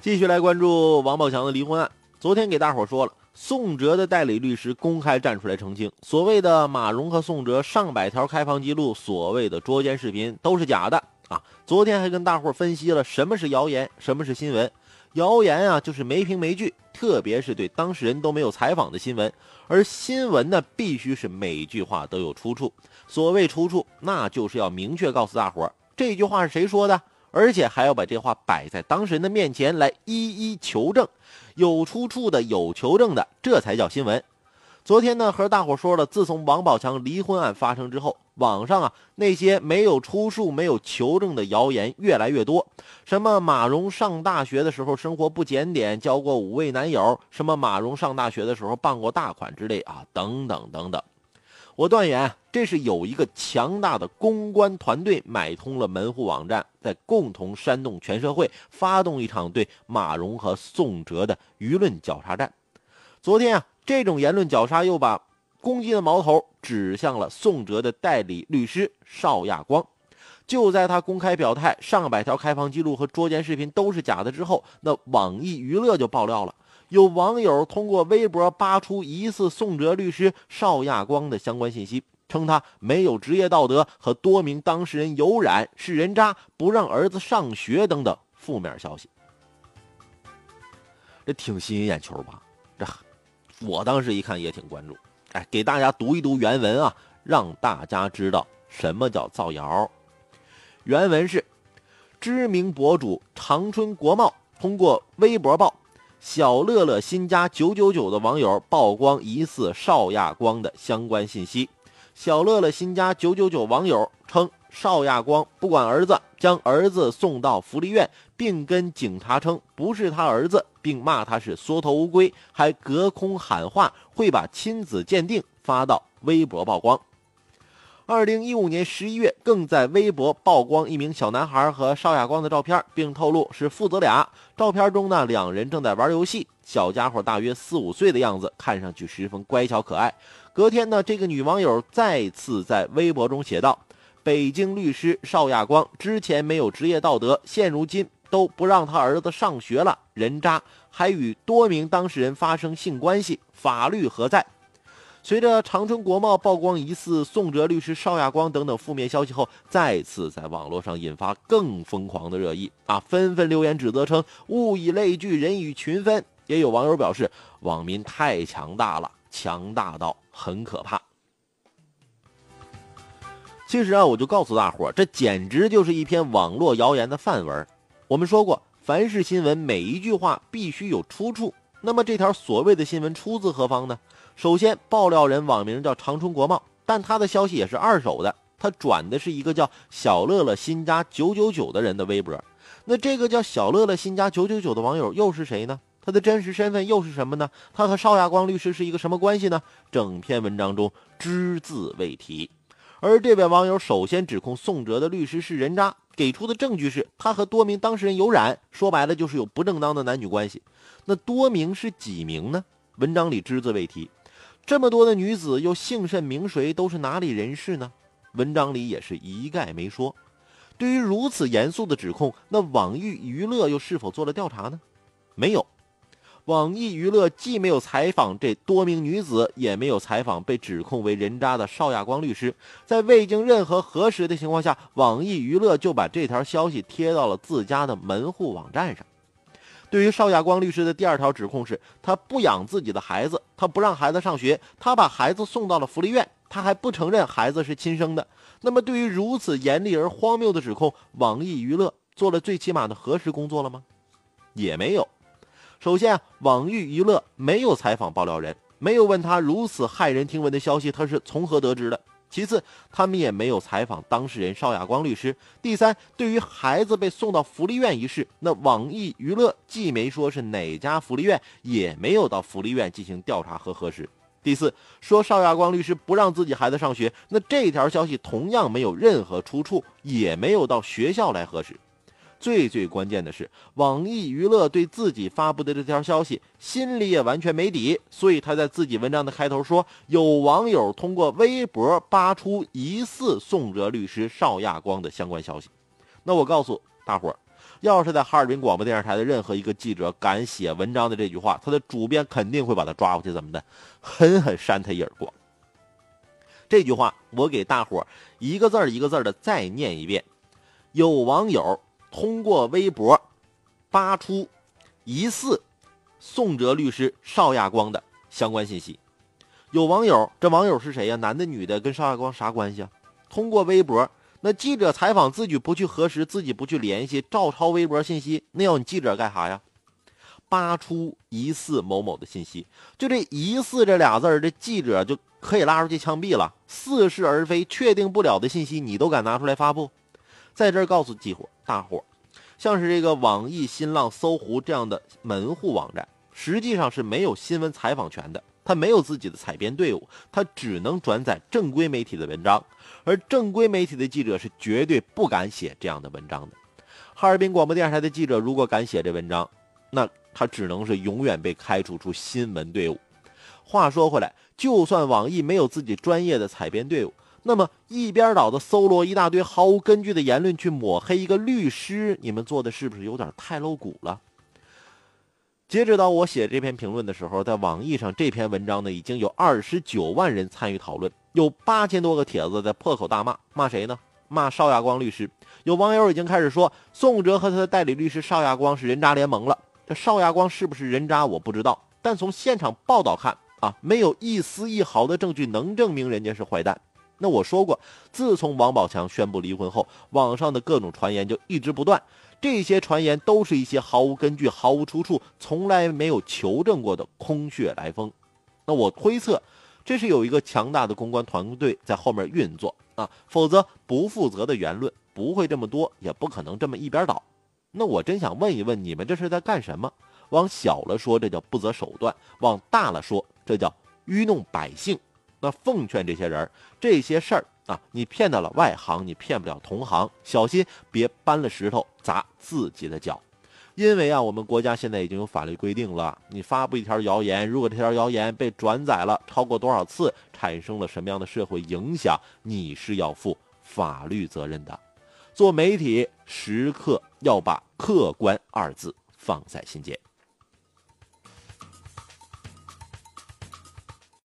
继续来关注王宝强的离婚案。昨天给大伙说了，宋哲的代理律师公开站出来澄清，所谓的马蓉和宋哲上百条开房记录，所谓的捉奸视频都是假的啊！昨天还跟大伙分析了什么是谣言，什么是新闻。谣言啊，就是没凭没据，特别是对当事人都没有采访的新闻；而新闻呢，必须是每句话都有出处。所谓出处，那就是要明确告诉大伙儿这句话是谁说的。而且还要把这话摆在当事人的面前来一一求证，有出处的、有求证的，这才叫新闻。昨天呢，和大伙说了，自从王宝强离婚案发生之后，网上啊那些没有出处、没有求证的谣言越来越多。什么马蓉上大学的时候生活不检点，交过五位男友；什么马蓉上大学的时候傍过大款之类啊，等等等等。我断言，这是有一个强大的公关团队买通了门户网站，在共同煽动全社会，发动一场对马蓉和宋哲的舆论绞杀战。昨天啊，这种言论绞杀又把攻击的矛头指向了宋哲的代理律师邵亚光。就在他公开表态上百条开房记录和捉奸视频都是假的之后，那网易娱乐就爆料了。有网友通过微博扒出疑似宋哲律师邵亚光的相关信息，称他没有职业道德，和多名当事人有染，是人渣，不让儿子上学等等负面消息。这挺吸引眼球吧？这我当时一看也挺关注。哎，给大家读一读原文啊，让大家知道什么叫造谣。原文是：知名博主长春国贸通过微博报。小乐乐新家九九九的网友曝光疑似邵亚光的相关信息。小乐乐新家九九九网友称，邵亚光不管儿子，将儿子送到福利院，并跟警察称不是他儿子，并骂他是缩头乌龟，还隔空喊话会把亲子鉴定发到微博曝光。二零一五年十一月，更在微博曝光一名小男孩和邵亚光的照片，并透露是父子俩。照片中呢，两人正在玩游戏，小家伙大约四五岁的样子，看上去十分乖巧可爱。隔天呢，这个女网友再次在微博中写道：“北京律师邵亚光之前没有职业道德，现如今都不让他儿子上学了，人渣，还与多名当事人发生性关系，法律何在？”随着长春国贸曝光疑似宋哲律师邵亚光等等负面消息后，再次在网络上引发更疯狂的热议啊！纷纷留言指责称物以类聚，人以群分。也有网友表示，网民太强大了，强大到很可怕。其实啊，我就告诉大伙，这简直就是一篇网络谣言的范文。我们说过，凡是新闻，每一句话必须有出处。那么这条所谓的新闻出自何方呢？首先，爆料人网名叫长春国贸，但他的消息也是二手的。他转的是一个叫小乐乐新家九九九的人的微博。那这个叫小乐乐新家九九九的网友又是谁呢？他的真实身份又是什么呢？他和邵亚光律师是一个什么关系呢？整篇文章中只字未提。而这位网友首先指控宋哲的律师是人渣，给出的证据是他和多名当事人有染，说白了就是有不正当的男女关系。那多名是几名呢？文章里只字未提。这么多的女子又姓甚名谁，都是哪里人士呢？文章里也是一概没说。对于如此严肃的指控，那网易娱乐又是否做了调查呢？没有。网易娱乐既没有采访这多名女子，也没有采访被指控为人渣的邵亚光律师。在未经任何核实的情况下，网易娱乐就把这条消息贴到了自家的门户网站上。对于邵亚光律师的第二条指控是，他不养自己的孩子，他不让孩子上学，他把孩子送到了福利院，他还不承认孩子是亲生的。那么，对于如此严厉而荒谬的指控，网易娱乐做了最起码的核实工作了吗？也没有。首先，网易娱乐没有采访爆料人，没有问他如此骇人听闻的消息他是从何得知的。其次，他们也没有采访当事人邵亚光律师。第三，对于孩子被送到福利院一事，那网易娱乐既没说是哪家福利院，也没有到福利院进行调查和核实。第四，说邵亚光律师不让自己孩子上学，那这条消息同样没有任何出处，也没有到学校来核实。最最关键的是，网易娱乐对自己发布的这条消息心里也完全没底，所以他在自己文章的开头说，有网友通过微博扒出疑似宋哲律师邵亚光的相关消息。那我告诉大伙儿，要是在哈尔滨广播电视台的任何一个记者敢写文章的这句话，他的主编肯定会把他抓过去，怎么的，狠狠扇他一耳光。这句话我给大伙一个字一个字的再念一遍。有网友通过微博扒出疑似宋哲律师邵亚光的相关信息。有网友，这网友是谁呀？男的女的？跟邵亚光啥关系啊？通过微博。那记者采访自己不去核实，自己不去联系，照抄微博信息，那要你记者干啥呀？扒出疑似某某的信息，就这“疑似”这俩字这记者就可以拉出去枪毙了。似是而非、确定不了的信息，你都敢拿出来发布？在这儿告诉几伙大伙，像是这个网易、新浪、搜狐这样的门户网站，实际上是没有新闻采访权的。他没有自己的采编队伍，他只能转载正规媒体的文章，而正规媒体的记者是绝对不敢写这样的文章的。哈尔滨广播电视台的记者如果敢写这文章，那他只能是永远被开除出新闻队伍。话说回来，就算网易没有自己专业的采编队伍，那么一边倒的搜罗一大堆毫无根据的言论去抹黑一个律师，你们做的是不是有点太露骨了？截止到我写这篇评论的时候，在网易上这篇文章呢，已经有二十九万人参与讨论，有八千多个帖子在破口大骂，骂谁呢？骂邵亚光律师。有网友已经开始说，宋哲和他的代理律师邵亚光是人渣联盟了。这邵亚光是不是人渣，我不知道，但从现场报道看啊，没有一丝一毫的证据能证明人家是坏蛋。那我说过，自从王宝强宣布离婚后，网上的各种传言就一直不断。这些传言都是一些毫无根据、毫无出处、从来没有求证过的空穴来风。那我推测，这是有一个强大的公关团队在后面运作啊，否则不负责的言论不会这么多，也不可能这么一边倒。那我真想问一问，你们这是在干什么？往小了说，这叫不择手段；往大了说，这叫愚弄百姓。那奉劝这些人，这些事儿。啊，你骗到了外行，你骗不了同行，小心别搬了石头砸自己的脚。因为啊，我们国家现在已经有法律规定了，你发布一条谣言，如果这条谣言被转载了超过多少次，产生了什么样的社会影响，你是要负法律责任的。做媒体时刻要把客观二字放在心间。